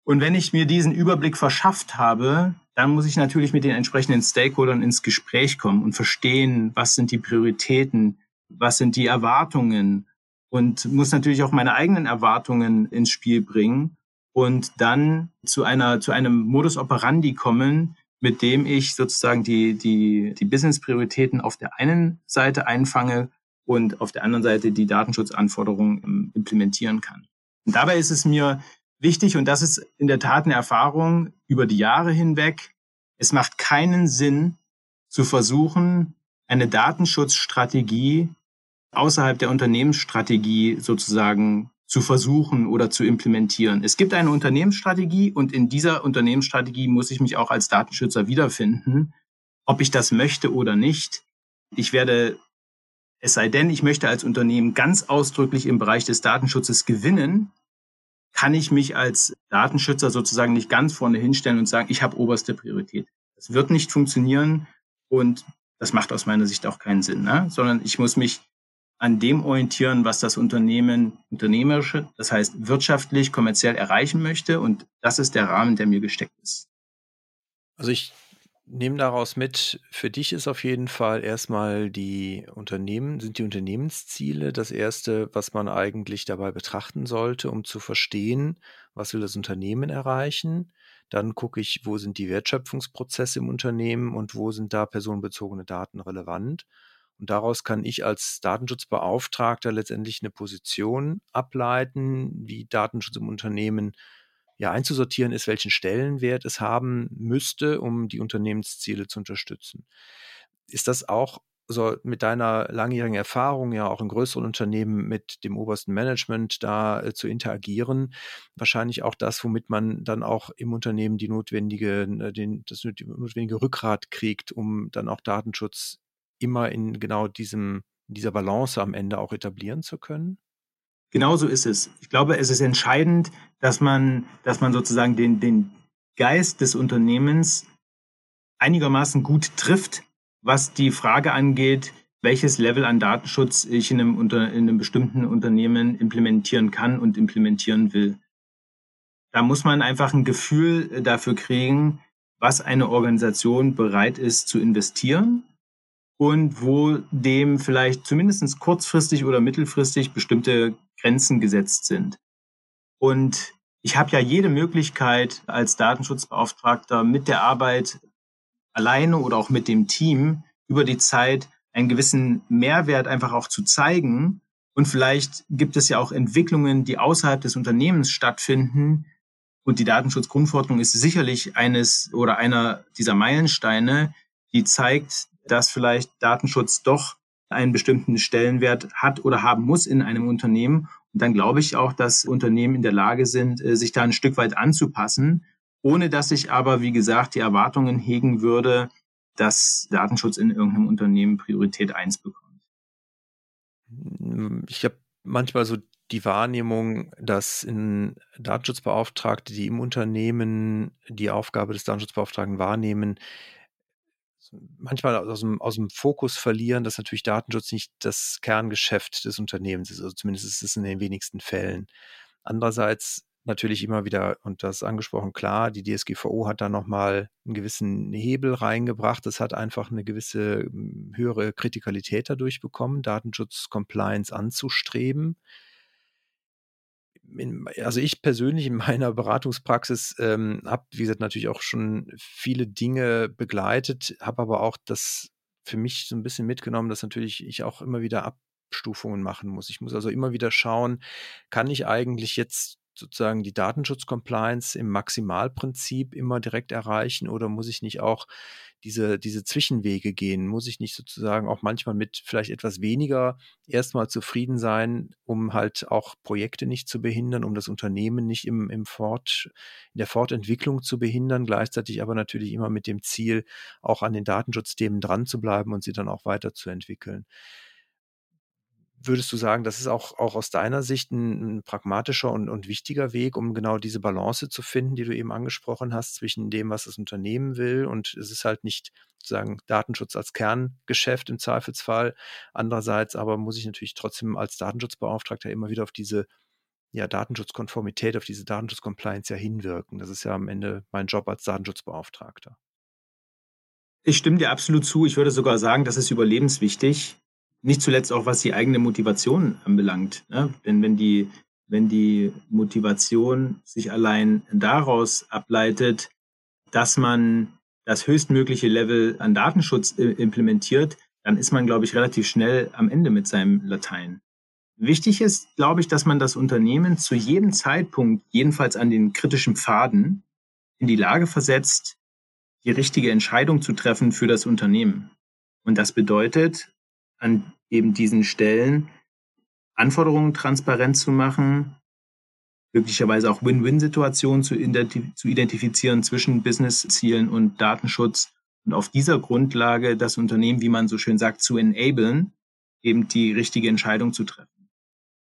S2: Und wenn ich mir diesen Überblick verschafft habe, dann muss ich natürlich mit den entsprechenden Stakeholdern ins Gespräch kommen und verstehen, was sind die Prioritäten, was sind die Erwartungen und muss natürlich auch meine eigenen Erwartungen ins Spiel bringen und dann zu einer, zu einem Modus operandi kommen, mit dem ich sozusagen die, die, die Business-Prioritäten auf der einen Seite einfange und auf der anderen Seite die Datenschutzanforderungen implementieren kann. Und dabei ist es mir wichtig, und das ist in der Tat eine Erfahrung über die Jahre hinweg, es macht keinen Sinn zu versuchen, eine Datenschutzstrategie außerhalb der Unternehmensstrategie sozusagen zu versuchen oder zu implementieren. Es gibt eine Unternehmensstrategie und in dieser Unternehmensstrategie muss ich mich auch als Datenschützer wiederfinden, ob ich das möchte oder nicht. Ich werde, es sei denn, ich möchte als Unternehmen ganz ausdrücklich im Bereich des Datenschutzes gewinnen, kann ich mich als Datenschützer sozusagen nicht ganz vorne hinstellen und sagen, ich habe oberste Priorität. Das wird nicht funktionieren und das macht aus meiner Sicht auch keinen Sinn, ne? sondern ich muss mich an dem orientieren, was das Unternehmen unternehmerische, das heißt wirtschaftlich, kommerziell erreichen möchte. Und das ist der Rahmen, der mir gesteckt ist.
S1: Also ich nehme daraus mit, für dich ist auf jeden Fall erstmal die Unternehmen, sind die Unternehmensziele das erste, was man eigentlich dabei betrachten sollte, um zu verstehen, was will das Unternehmen erreichen. Dann gucke ich, wo sind die Wertschöpfungsprozesse im Unternehmen und wo sind da personenbezogene Daten relevant. Und daraus kann ich als Datenschutzbeauftragter letztendlich eine Position ableiten, wie Datenschutz im Unternehmen ja einzusortieren ist, welchen Stellenwert es haben müsste, um die Unternehmensziele zu unterstützen. Ist das auch so mit deiner langjährigen Erfahrung, ja auch in größeren Unternehmen mit dem obersten Management da äh, zu interagieren, wahrscheinlich auch das, womit man dann auch im Unternehmen die notwendige, äh, den, das notwendige Rückgrat kriegt, um dann auch Datenschutz immer in genau diesem, dieser Balance am Ende auch etablieren zu können?
S2: Genauso ist es. Ich glaube, es ist entscheidend, dass man, dass man sozusagen den, den Geist des Unternehmens einigermaßen gut trifft, was die Frage angeht, welches Level an Datenschutz ich in einem, unter, in einem bestimmten Unternehmen implementieren kann und implementieren will. Da muss man einfach ein Gefühl dafür kriegen, was eine Organisation bereit ist zu investieren und wo dem vielleicht zumindest kurzfristig oder mittelfristig bestimmte Grenzen gesetzt sind. Und ich habe ja jede Möglichkeit als Datenschutzbeauftragter mit der Arbeit alleine oder auch mit dem Team über die Zeit einen gewissen Mehrwert einfach auch zu zeigen. Und vielleicht gibt es ja auch Entwicklungen, die außerhalb des Unternehmens stattfinden. Und die Datenschutzgrundverordnung ist sicherlich eines oder einer dieser Meilensteine, die zeigt, dass vielleicht Datenschutz doch einen bestimmten Stellenwert hat oder haben muss in einem Unternehmen. Und dann glaube ich auch, dass Unternehmen in der Lage sind, äh, sich da ein Stück weit anzupassen, ohne dass ich aber, wie gesagt, die Erwartungen hegen würde, dass Datenschutz in irgendeinem Unternehmen Priorität eins bekommt.
S1: Ich habe manchmal so die Wahrnehmung, dass in Datenschutzbeauftragte, die im Unternehmen die Aufgabe des Datenschutzbeauftragten wahrnehmen, manchmal aus dem, aus dem Fokus verlieren, dass natürlich Datenschutz nicht das Kerngeschäft des Unternehmens ist. Also zumindest ist es in den wenigsten Fällen. Andererseits natürlich immer wieder, und das angesprochen, klar, die DSGVO hat da nochmal einen gewissen Hebel reingebracht. Es hat einfach eine gewisse hm, höhere Kritikalität dadurch bekommen, Datenschutz-Compliance anzustreben. In, also ich persönlich in meiner Beratungspraxis ähm, habe, wie gesagt, natürlich auch schon viele Dinge begleitet, habe aber auch das für mich so ein bisschen mitgenommen, dass natürlich ich auch immer wieder Abstufungen machen muss. Ich muss also immer wieder schauen, kann ich eigentlich jetzt sozusagen die Datenschutz-Compliance im Maximalprinzip immer direkt erreichen oder muss ich nicht auch diese, diese Zwischenwege gehen? Muss ich nicht sozusagen auch manchmal mit vielleicht etwas weniger erstmal zufrieden sein, um halt auch Projekte nicht zu behindern, um das Unternehmen nicht im, im Fort, in der Fortentwicklung zu behindern, gleichzeitig aber natürlich immer mit dem Ziel, auch an den Datenschutzthemen dran zu bleiben und sie dann auch weiterzuentwickeln würdest du sagen, das ist auch, auch aus deiner Sicht ein, ein pragmatischer und, und, wichtiger Weg, um genau diese Balance zu finden, die du eben angesprochen hast, zwischen dem, was das Unternehmen will und es ist halt nicht sozusagen Datenschutz als Kerngeschäft im Zweifelsfall. Andererseits aber muss ich natürlich trotzdem als Datenschutzbeauftragter immer wieder auf diese ja, Datenschutzkonformität, auf diese Datenschutzcompliance ja hinwirken. Das ist ja am Ende mein Job als Datenschutzbeauftragter.
S2: Ich stimme dir absolut zu. Ich würde sogar sagen, das ist überlebenswichtig. Nicht zuletzt auch, was die eigene Motivation anbelangt. Ne? Denn wenn die, wenn die Motivation sich allein daraus ableitet, dass man das höchstmögliche Level an Datenschutz implementiert, dann ist man, glaube ich, relativ schnell am Ende mit seinem Latein. Wichtig ist, glaube ich, dass man das Unternehmen zu jedem Zeitpunkt, jedenfalls an den kritischen Pfaden, in die Lage versetzt, die richtige Entscheidung zu treffen für das Unternehmen. Und das bedeutet, an eben diesen Stellen Anforderungen transparent zu machen, möglicherweise auch Win-Win-Situationen zu, zu, identifizieren zwischen Business-Zielen und Datenschutz und auf dieser Grundlage das Unternehmen, wie man so schön sagt, zu enablen, eben die richtige Entscheidung zu treffen.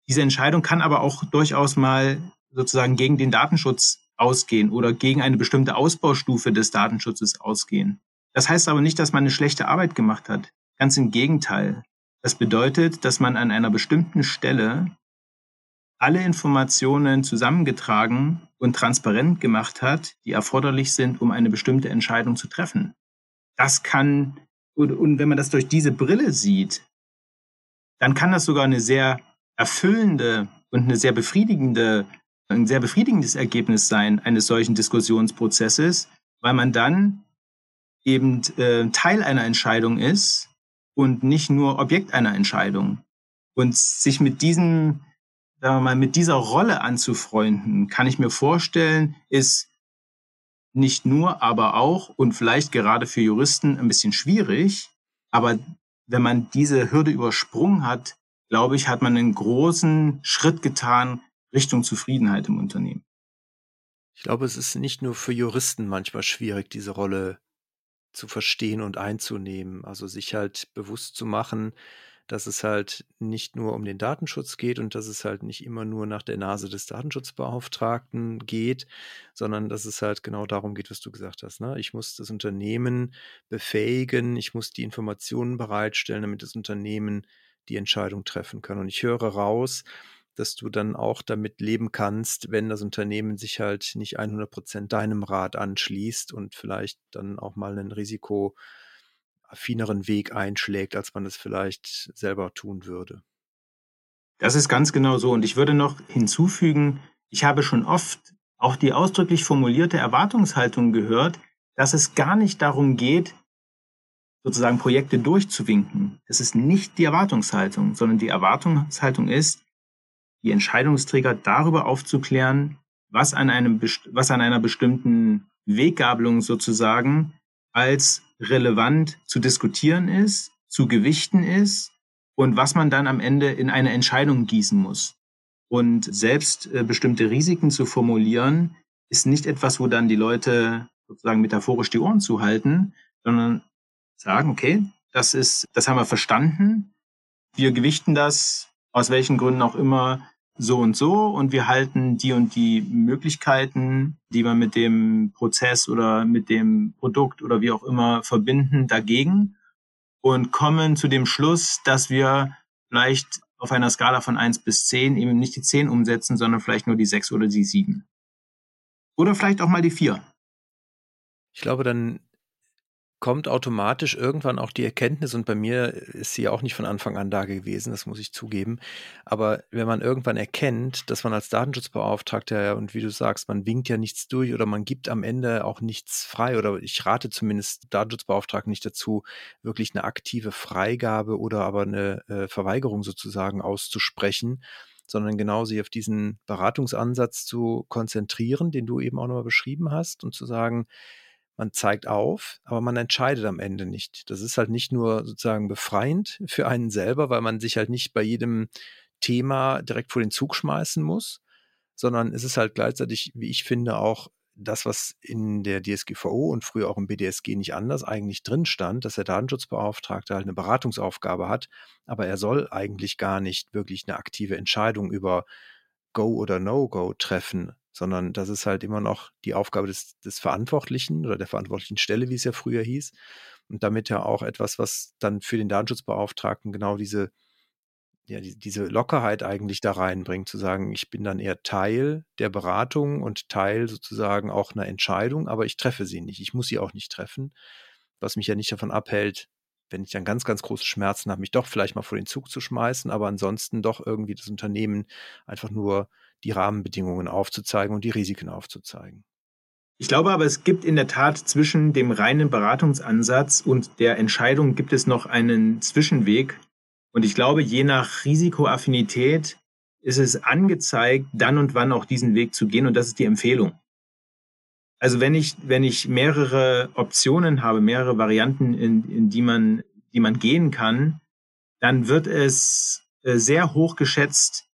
S2: Diese Entscheidung kann aber auch durchaus mal sozusagen gegen den Datenschutz ausgehen oder gegen eine bestimmte Ausbaustufe des Datenschutzes ausgehen. Das heißt aber nicht, dass man eine schlechte Arbeit gemacht hat. Ganz im Gegenteil. Das bedeutet, dass man an einer bestimmten Stelle alle Informationen zusammengetragen und transparent gemacht hat, die erforderlich sind, um eine bestimmte Entscheidung zu treffen. Das kann, und, und wenn man das durch diese Brille sieht, dann kann das sogar eine sehr erfüllende und eine sehr befriedigende, ein sehr befriedigendes Ergebnis sein eines solchen Diskussionsprozesses, weil man dann eben äh, Teil einer Entscheidung ist, und nicht nur Objekt einer Entscheidung. Und sich mit diesem, sagen wir mal, mit dieser Rolle anzufreunden, kann ich mir vorstellen, ist nicht nur, aber auch und vielleicht gerade für Juristen ein bisschen schwierig. Aber wenn man diese Hürde übersprungen hat, glaube ich, hat man einen großen Schritt getan Richtung Zufriedenheit im Unternehmen.
S1: Ich glaube, es ist nicht nur für Juristen manchmal schwierig, diese Rolle zu verstehen und einzunehmen. Also sich halt bewusst zu machen, dass es halt nicht nur um den Datenschutz geht und dass es halt nicht immer nur nach der Nase des Datenschutzbeauftragten geht, sondern dass es halt genau darum geht, was du gesagt hast. Ne? Ich muss das Unternehmen befähigen, ich muss die Informationen bereitstellen, damit das Unternehmen die Entscheidung treffen kann. Und ich höre raus, dass du dann auch damit leben kannst, wenn das Unternehmen sich halt nicht 100 Prozent deinem Rat anschließt und vielleicht dann auch mal einen risikoaffineren Weg einschlägt, als man es vielleicht selber tun würde.
S2: Das ist ganz genau so. Und ich würde noch hinzufügen, ich habe schon oft auch die ausdrücklich formulierte Erwartungshaltung gehört, dass es gar nicht darum geht, sozusagen Projekte durchzuwinken. Das ist nicht die Erwartungshaltung, sondern die Erwartungshaltung ist, die Entscheidungsträger darüber aufzuklären, was an, einem, was an einer bestimmten Weggabelung sozusagen als relevant zu diskutieren ist, zu gewichten ist und was man dann am Ende in eine Entscheidung gießen muss. Und selbst äh, bestimmte Risiken zu formulieren, ist nicht etwas, wo dann die Leute sozusagen metaphorisch die Ohren zuhalten, sondern sagen, okay, das ist, das haben wir verstanden. Wir gewichten das aus welchen Gründen auch immer so und so und wir halten die und die Möglichkeiten, die wir mit dem Prozess oder mit dem Produkt oder wie auch immer verbinden, dagegen und kommen zu dem Schluss, dass wir vielleicht auf einer Skala von eins bis zehn eben nicht die zehn umsetzen, sondern vielleicht nur die sechs oder die sieben. Oder vielleicht auch mal die vier.
S1: Ich glaube, dann kommt automatisch irgendwann auch die Erkenntnis, und bei mir ist sie auch nicht von Anfang an da gewesen, das muss ich zugeben. Aber wenn man irgendwann erkennt, dass man als Datenschutzbeauftragter, und wie du sagst, man winkt ja nichts durch oder man gibt am Ende auch nichts frei, oder ich rate zumindest Datenschutzbeauftragten nicht dazu, wirklich eine aktive Freigabe oder aber eine äh, Verweigerung sozusagen auszusprechen, sondern genau sich auf diesen Beratungsansatz zu konzentrieren, den du eben auch nochmal beschrieben hast, und zu sagen, man zeigt auf, aber man entscheidet am Ende nicht. Das ist halt nicht nur sozusagen befreiend für einen selber, weil man sich halt nicht bei jedem Thema direkt vor den Zug schmeißen muss, sondern es ist halt gleichzeitig, wie ich finde, auch das, was in der DSGVO und früher auch im BDSG nicht anders eigentlich drin stand, dass der Datenschutzbeauftragte halt eine Beratungsaufgabe hat, aber er soll eigentlich gar nicht wirklich eine aktive Entscheidung über Go oder No-Go treffen, sondern das ist halt immer noch die Aufgabe des, des Verantwortlichen oder der verantwortlichen Stelle, wie es ja früher hieß. Und damit ja auch etwas, was dann für den Datenschutzbeauftragten genau diese, ja, die, diese Lockerheit eigentlich da reinbringt, zu sagen, ich bin dann eher Teil der Beratung und Teil sozusagen auch einer Entscheidung, aber ich treffe sie nicht. Ich muss sie auch nicht treffen, was mich ja nicht davon abhält, wenn ich dann ganz, ganz große Schmerzen habe, mich doch vielleicht mal vor den Zug zu schmeißen, aber ansonsten doch irgendwie das Unternehmen einfach nur die Rahmenbedingungen aufzuzeigen und die Risiken aufzuzeigen.
S2: Ich glaube aber, es gibt in der Tat zwischen dem reinen Beratungsansatz und der Entscheidung gibt es noch einen Zwischenweg. Und ich glaube, je nach Risikoaffinität ist es angezeigt, dann und wann auch diesen Weg zu gehen. Und das ist die Empfehlung. Also wenn ich, wenn ich mehrere Optionen habe, mehrere Varianten, in, in die man, die man gehen kann, dann wird es äh, sehr hoch geschätzt,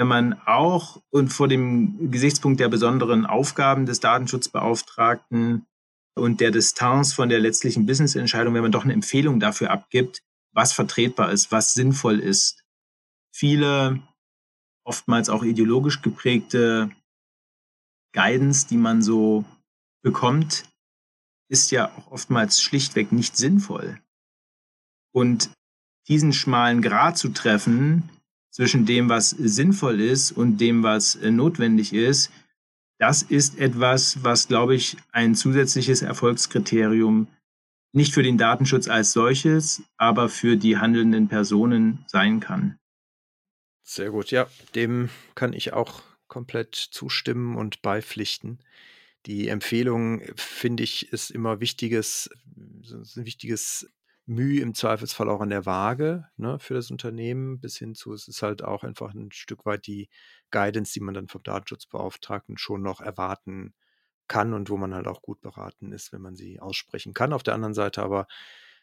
S2: wenn man auch und vor dem Gesichtspunkt der besonderen Aufgaben des Datenschutzbeauftragten und der Distanz von der letztlichen Business-Entscheidung, wenn man doch eine Empfehlung dafür abgibt, was vertretbar ist, was sinnvoll ist. Viele, oftmals auch ideologisch geprägte Guidance, die man so bekommt, ist ja auch oftmals schlichtweg nicht sinnvoll. Und diesen schmalen Grat zu treffen, zwischen dem, was sinnvoll ist und dem, was äh, notwendig ist, das ist etwas, was, glaube ich, ein zusätzliches Erfolgskriterium nicht für den Datenschutz als solches, aber für die handelnden Personen sein kann.
S1: Sehr gut, ja, dem kann ich auch komplett zustimmen und beipflichten. Die Empfehlung, finde ich, ist immer wichtiges, ein wichtiges Mühe im Zweifelsfall auch an der Waage ne, für das Unternehmen, bis hin zu, es ist halt auch einfach ein Stück weit die Guidance, die man dann vom Datenschutzbeauftragten schon noch erwarten kann und wo man halt auch gut beraten ist, wenn man sie aussprechen kann. Auf der anderen Seite aber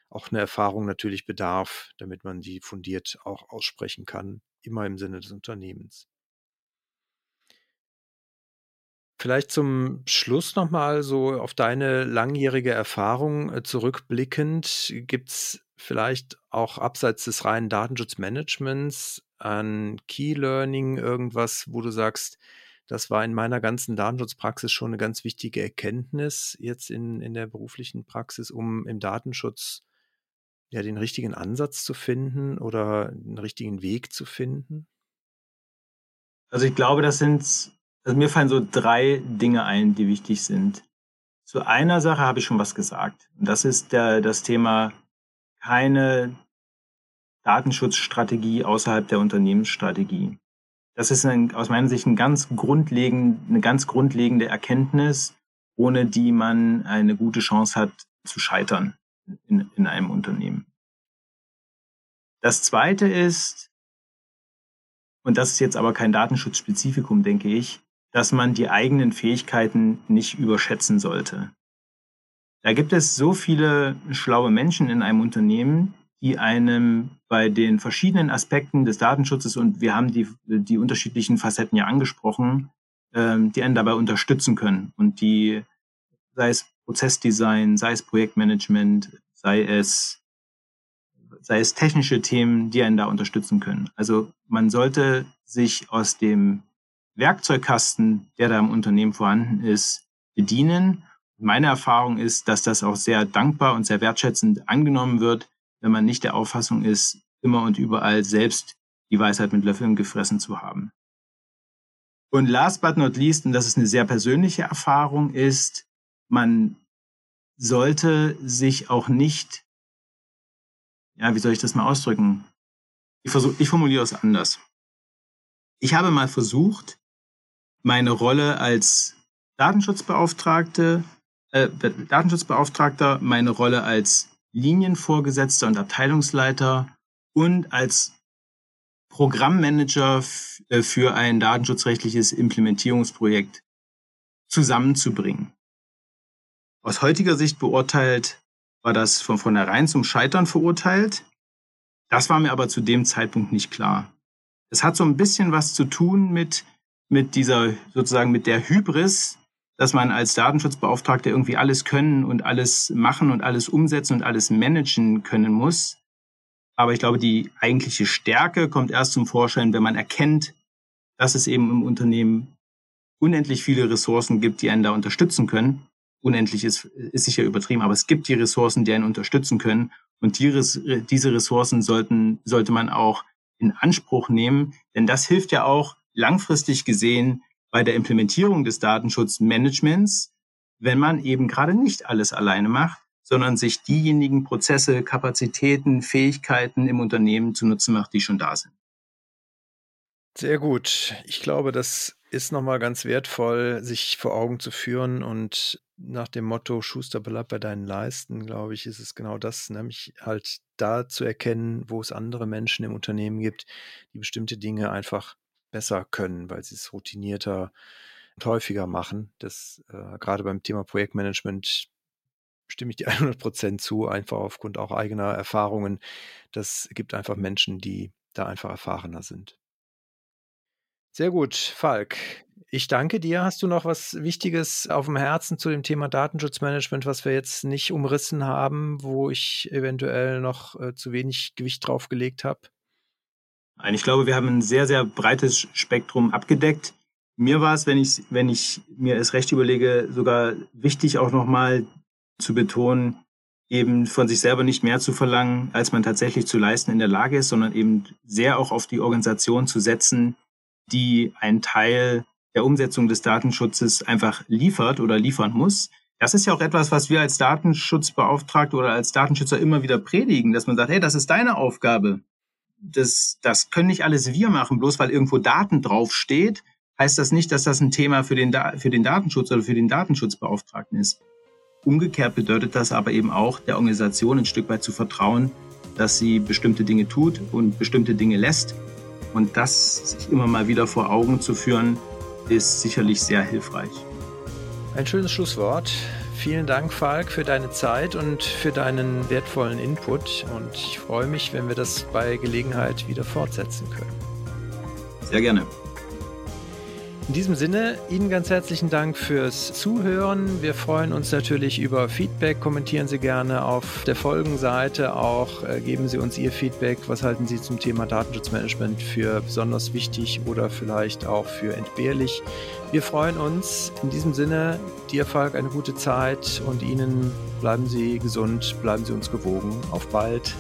S1: auch eine Erfahrung natürlich bedarf, damit man sie fundiert auch aussprechen kann, immer im Sinne des Unternehmens. Vielleicht zum Schluss nochmal so auf deine langjährige Erfahrung äh, zurückblickend. Gibt es vielleicht auch abseits des reinen Datenschutzmanagements an Key Learning irgendwas, wo du sagst, das war in meiner ganzen Datenschutzpraxis schon eine ganz wichtige Erkenntnis jetzt in, in der beruflichen Praxis, um im Datenschutz ja den richtigen Ansatz zu finden oder den richtigen Weg zu finden?
S2: Also ich glaube, das sind also mir fallen so drei Dinge ein, die wichtig sind. Zu einer Sache habe ich schon was gesagt. Und das ist der, das Thema keine Datenschutzstrategie außerhalb der Unternehmensstrategie. Das ist ein, aus meiner Sicht ein ganz grundlegend, eine ganz grundlegende Erkenntnis, ohne die man eine gute Chance hat zu scheitern in, in einem Unternehmen. Das zweite ist, und das ist jetzt aber kein Datenschutzspezifikum, denke ich, dass man die eigenen Fähigkeiten nicht überschätzen sollte. Da gibt es so viele schlaue Menschen in einem Unternehmen, die einem bei den verschiedenen Aspekten des Datenschutzes und wir haben die, die unterschiedlichen Facetten ja angesprochen, ähm, die einen dabei unterstützen können und die, sei es Prozessdesign, sei es Projektmanagement, sei es, sei es technische Themen, die einen da unterstützen können. Also man sollte sich aus dem Werkzeugkasten, der da im Unternehmen vorhanden ist, bedienen. Meine Erfahrung ist, dass das auch sehr dankbar und sehr wertschätzend angenommen wird, wenn man nicht der Auffassung ist, immer und überall selbst die Weisheit mit Löffeln gefressen zu haben. Und last but not least, und das ist eine sehr persönliche Erfahrung, ist, man sollte sich auch nicht, ja, wie soll ich das mal ausdrücken? Ich, versuch, ich formuliere es anders. Ich habe mal versucht, meine Rolle als Datenschutzbeauftragte, äh, Datenschutzbeauftragter, meine Rolle als Linienvorgesetzter und Abteilungsleiter und als Programmmanager äh, für ein datenschutzrechtliches Implementierungsprojekt zusammenzubringen. Aus heutiger Sicht beurteilt war das von vornherein zum Scheitern verurteilt. Das war mir aber zu dem Zeitpunkt nicht klar. Es hat so ein bisschen was zu tun mit, mit dieser, sozusagen mit der Hybris, dass man als Datenschutzbeauftragter irgendwie alles können und alles machen und alles umsetzen und alles managen können muss. Aber ich glaube, die eigentliche Stärke kommt erst zum Vorschein, wenn man erkennt, dass es eben im Unternehmen unendlich viele Ressourcen gibt, die einen da unterstützen können. Unendlich ist, ist sicher übertrieben, aber es gibt die Ressourcen, die einen unterstützen können. Und die, diese Ressourcen sollten, sollte man auch in Anspruch nehmen, denn das hilft ja auch langfristig gesehen bei der Implementierung des Datenschutzmanagements, wenn man eben gerade nicht alles alleine macht, sondern sich diejenigen Prozesse, Kapazitäten, Fähigkeiten im Unternehmen zunutze macht, die schon da sind.
S1: Sehr gut. Ich glaube, das ist nochmal ganz wertvoll, sich vor Augen zu führen und nach dem Motto Schuster bleibt bei deinen Leisten, glaube ich, ist es genau das, nämlich halt da zu erkennen, wo es andere Menschen im Unternehmen gibt, die bestimmte Dinge einfach besser können, weil sie es routinierter und häufiger machen. Das äh, gerade beim Thema Projektmanagement stimme ich dir 100 Prozent zu, einfach aufgrund auch eigener Erfahrungen. Das gibt einfach Menschen, die da einfach erfahrener sind. Sehr gut, Falk. Ich danke dir. Hast du noch was Wichtiges auf dem Herzen zu dem Thema Datenschutzmanagement, was wir jetzt nicht umrissen haben, wo ich eventuell noch äh, zu wenig Gewicht drauf gelegt habe?
S2: Nein, ich glaube, wir haben ein sehr, sehr breites Spektrum abgedeckt. Mir war es, wenn ich, wenn ich mir es recht überlege, sogar wichtig auch nochmal zu betonen, eben von sich selber nicht mehr zu verlangen, als man tatsächlich zu leisten in der Lage ist, sondern eben sehr auch auf die Organisation zu setzen, die einen Teil der Umsetzung des Datenschutzes einfach liefert oder liefern muss. Das ist ja auch etwas, was wir als Datenschutzbeauftragte oder als Datenschützer immer wieder predigen, dass man sagt, hey, das ist deine Aufgabe. Das, das können nicht alles wir machen, bloß weil irgendwo Daten draufsteht, heißt das nicht, dass das ein Thema für den, für den Datenschutz oder für den Datenschutzbeauftragten ist. Umgekehrt bedeutet das aber eben auch, der Organisation ein Stück weit zu vertrauen, dass sie bestimmte Dinge tut und bestimmte Dinge lässt. Und das sich immer mal wieder vor Augen zu führen, ist sicherlich sehr hilfreich.
S1: Ein schönes Schlusswort. Vielen Dank, Falk, für deine Zeit und für deinen wertvollen Input. Und ich freue mich, wenn wir das bei Gelegenheit wieder fortsetzen können.
S2: Sehr gerne.
S1: In diesem Sinne, Ihnen ganz herzlichen Dank fürs Zuhören. Wir freuen uns natürlich über Feedback. Kommentieren Sie gerne auf der Folgenseite auch. Äh, geben Sie uns Ihr Feedback. Was halten Sie zum Thema Datenschutzmanagement für besonders wichtig oder vielleicht auch für entbehrlich? Wir freuen uns. In diesem Sinne, dir, Falk, eine gute Zeit und Ihnen bleiben Sie gesund, bleiben Sie uns gewogen. Auf bald.